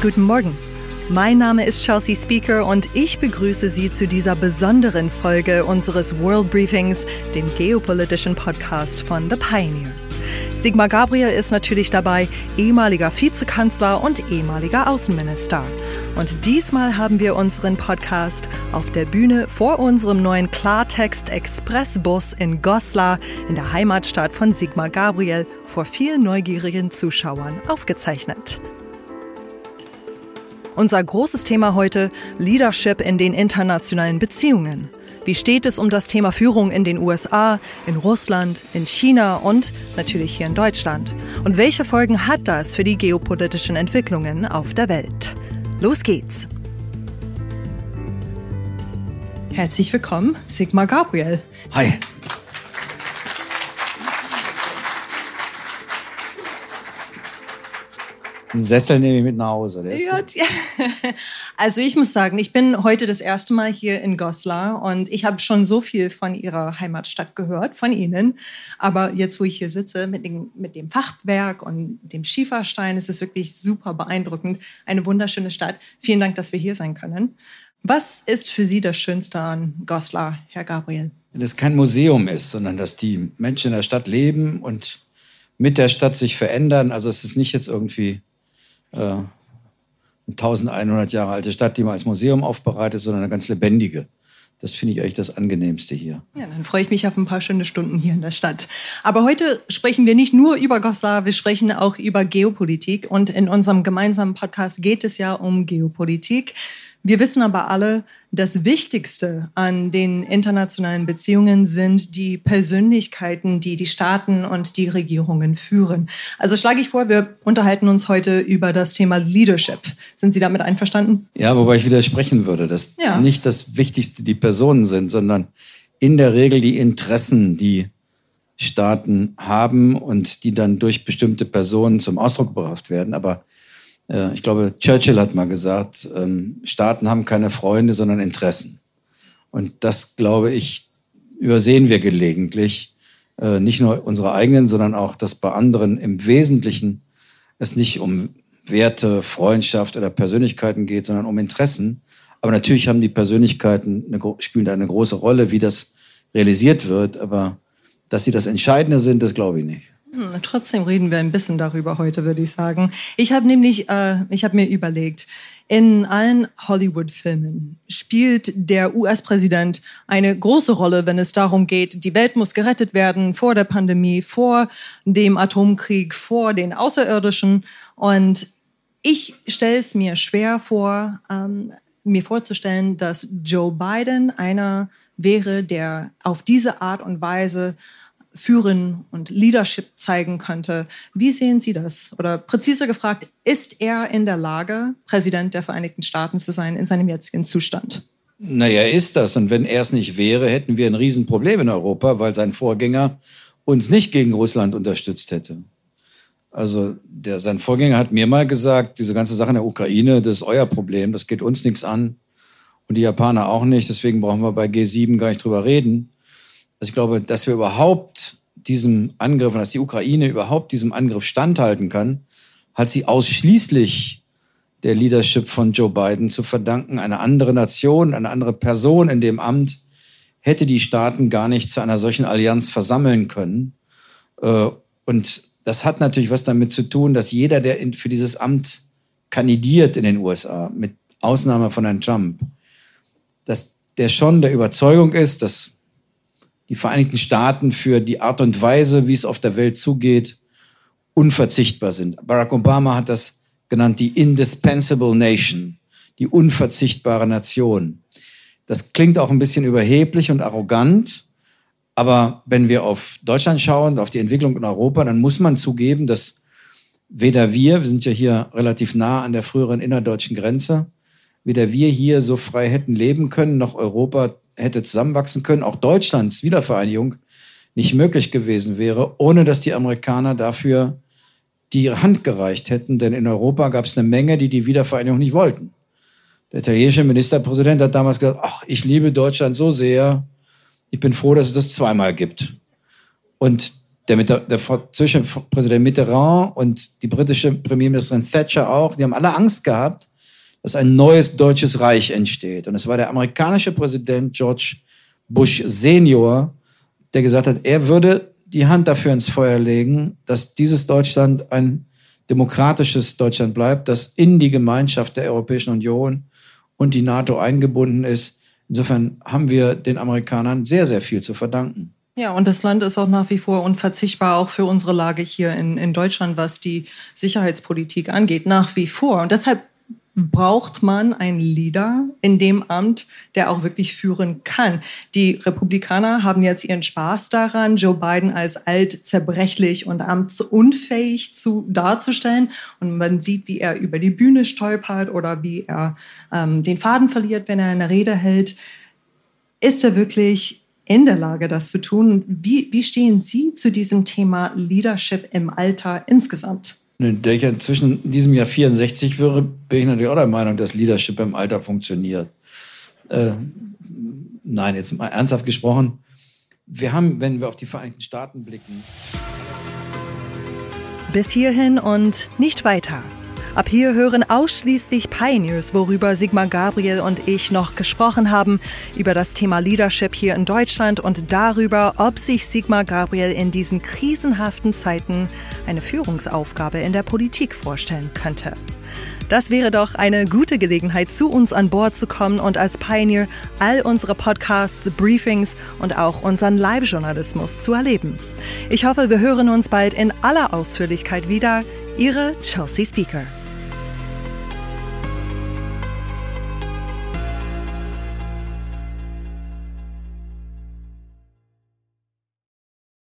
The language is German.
Guten Morgen. Mein Name ist Chelsea Speaker und ich begrüße Sie zu dieser besonderen Folge unseres World Briefings, dem geopolitischen Podcast von The Pioneer. Sigmar Gabriel ist natürlich dabei, ehemaliger Vizekanzler und ehemaliger Außenminister. Und diesmal haben wir unseren Podcast auf der Bühne vor unserem neuen Klartext Expressbus in Goslar in der Heimatstadt von Sigmar Gabriel vor vielen neugierigen Zuschauern aufgezeichnet. Unser großes Thema heute Leadership in den internationalen Beziehungen. Wie steht es um das Thema Führung in den USA, in Russland, in China und natürlich hier in Deutschland? Und welche Folgen hat das für die geopolitischen Entwicklungen auf der Welt? Los geht's! Herzlich willkommen, Sigmar Gabriel. Hi. Einen Sessel nehme ich mit nach Hause. Ja, also ich muss sagen, ich bin heute das erste Mal hier in Goslar und ich habe schon so viel von Ihrer Heimatstadt gehört, von Ihnen. Aber jetzt, wo ich hier sitze mit dem, mit dem Fachwerk und dem Schieferstein, ist es wirklich super beeindruckend. Eine wunderschöne Stadt. Vielen Dank, dass wir hier sein können. Was ist für Sie das Schönste an Goslar, Herr Gabriel? Dass es kein Museum ist, sondern dass die Menschen in der Stadt leben und mit der Stadt sich verändern. Also es ist nicht jetzt irgendwie äh, 1100 Jahre alte Stadt, die man als Museum aufbereitet, sondern eine ganz lebendige. Das finde ich eigentlich das Angenehmste hier. Ja, dann freue ich mich auf ein paar schöne Stunden hier in der Stadt. Aber heute sprechen wir nicht nur über Goslar, wir sprechen auch über Geopolitik. Und in unserem gemeinsamen Podcast geht es ja um Geopolitik. Wir wissen aber alle, das Wichtigste an den internationalen Beziehungen sind die Persönlichkeiten, die die Staaten und die Regierungen führen. Also schlage ich vor, wir unterhalten uns heute über das Thema Leadership. Sind Sie damit einverstanden? Ja, wobei ich widersprechen würde, dass ja. nicht das Wichtigste die Personen sind, sondern in der Regel die Interessen, die Staaten haben und die dann durch bestimmte Personen zum Ausdruck gebracht werden. Aber ich glaube, Churchill hat mal gesagt, ähm, Staaten haben keine Freunde, sondern Interessen. Und das, glaube ich, übersehen wir gelegentlich. Äh, nicht nur unsere eigenen, sondern auch, dass bei anderen im Wesentlichen es nicht um Werte, Freundschaft oder Persönlichkeiten geht, sondern um Interessen. Aber natürlich haben die Persönlichkeiten eine, spielen eine große Rolle, wie das realisiert wird. Aber dass sie das Entscheidende sind, das glaube ich nicht. Hm, trotzdem reden wir ein bisschen darüber heute, würde ich sagen. Ich habe nämlich, äh, ich habe mir überlegt, in allen Hollywood-Filmen spielt der US-Präsident eine große Rolle, wenn es darum geht, die Welt muss gerettet werden vor der Pandemie, vor dem Atomkrieg, vor den Außerirdischen. Und ich stelle es mir schwer vor, ähm, mir vorzustellen, dass Joe Biden einer wäre, der auf diese Art und Weise führen und Leadership zeigen könnte. Wie sehen Sie das? Oder präziser gefragt, ist er in der Lage, Präsident der Vereinigten Staaten zu sein in seinem jetzigen Zustand? Naja, ist das. Und wenn er es nicht wäre, hätten wir ein Riesenproblem in Europa, weil sein Vorgänger uns nicht gegen Russland unterstützt hätte. Also der, sein Vorgänger hat mir mal gesagt, diese ganze Sache in der Ukraine, das ist euer Problem, das geht uns nichts an. Und die Japaner auch nicht, deswegen brauchen wir bei G7 gar nicht drüber reden. Also ich glaube, dass wir überhaupt diesem Angriff und dass die Ukraine überhaupt diesem Angriff standhalten kann, hat sie ausschließlich der Leadership von Joe Biden zu verdanken. Eine andere Nation, eine andere Person in dem Amt hätte die Staaten gar nicht zu einer solchen Allianz versammeln können. Äh, und das hat natürlich was damit zu tun, dass jeder, der für dieses Amt kandidiert in den USA, mit Ausnahme von Herrn Trump, dass der schon der Überzeugung ist, dass die Vereinigten Staaten für die Art und Weise, wie es auf der Welt zugeht, unverzichtbar sind. Barack Obama hat das genannt, die indispensable nation, die unverzichtbare Nation. Das klingt auch ein bisschen überheblich und arrogant, aber wenn wir auf Deutschland schauen, auf die Entwicklung in Europa, dann muss man zugeben, dass weder wir, wir sind ja hier relativ nah an der früheren innerdeutschen Grenze, weder wir hier so frei hätten leben können, noch Europa hätte zusammenwachsen können, auch Deutschlands Wiedervereinigung nicht möglich gewesen wäre, ohne dass die Amerikaner dafür die Hand gereicht hätten. Denn in Europa gab es eine Menge, die die Wiedervereinigung nicht wollten. Der italienische Ministerpräsident hat damals gesagt, ach, ich liebe Deutschland so sehr, ich bin froh, dass es das zweimal gibt. Und der, der, der französische Präsident Mitterrand und die britische Premierministerin Thatcher auch, die haben alle Angst gehabt, dass ein neues deutsches Reich entsteht. Und es war der amerikanische Präsident George Bush Senior, der gesagt hat, er würde die Hand dafür ins Feuer legen, dass dieses Deutschland ein demokratisches Deutschland bleibt, das in die Gemeinschaft der Europäischen Union und die NATO eingebunden ist. Insofern haben wir den Amerikanern sehr, sehr viel zu verdanken. Ja, und das Land ist auch nach wie vor unverzichtbar, auch für unsere Lage hier in, in Deutschland, was die Sicherheitspolitik angeht, nach wie vor. Und deshalb braucht man einen Leader in dem Amt, der auch wirklich führen kann. Die Republikaner haben jetzt ihren Spaß daran, Joe Biden als alt, zerbrechlich und amtsunfähig zu, darzustellen. Und man sieht, wie er über die Bühne stolpert oder wie er ähm, den Faden verliert, wenn er eine Rede hält. Ist er wirklich in der Lage, das zu tun? Wie, wie stehen Sie zu diesem Thema Leadership im Alter insgesamt? Da ich inzwischen in diesem Jahr 64 wäre, bin ich natürlich auch der Meinung, dass Leadership im Alter funktioniert. Äh, nein, jetzt mal ernsthaft gesprochen. Wir haben, wenn wir auf die Vereinigten Staaten blicken. Bis hierhin und nicht weiter. Ab hier hören ausschließlich Pioneers, worüber Sigmar Gabriel und ich noch gesprochen haben, über das Thema Leadership hier in Deutschland und darüber, ob sich Sigmar Gabriel in diesen krisenhaften Zeiten eine Führungsaufgabe in der Politik vorstellen könnte. Das wäre doch eine gute Gelegenheit, zu uns an Bord zu kommen und als Pioneer all unsere Podcasts, Briefings und auch unseren Live-Journalismus zu erleben. Ich hoffe, wir hören uns bald in aller Ausführlichkeit wieder. Ihre Chelsea Speaker.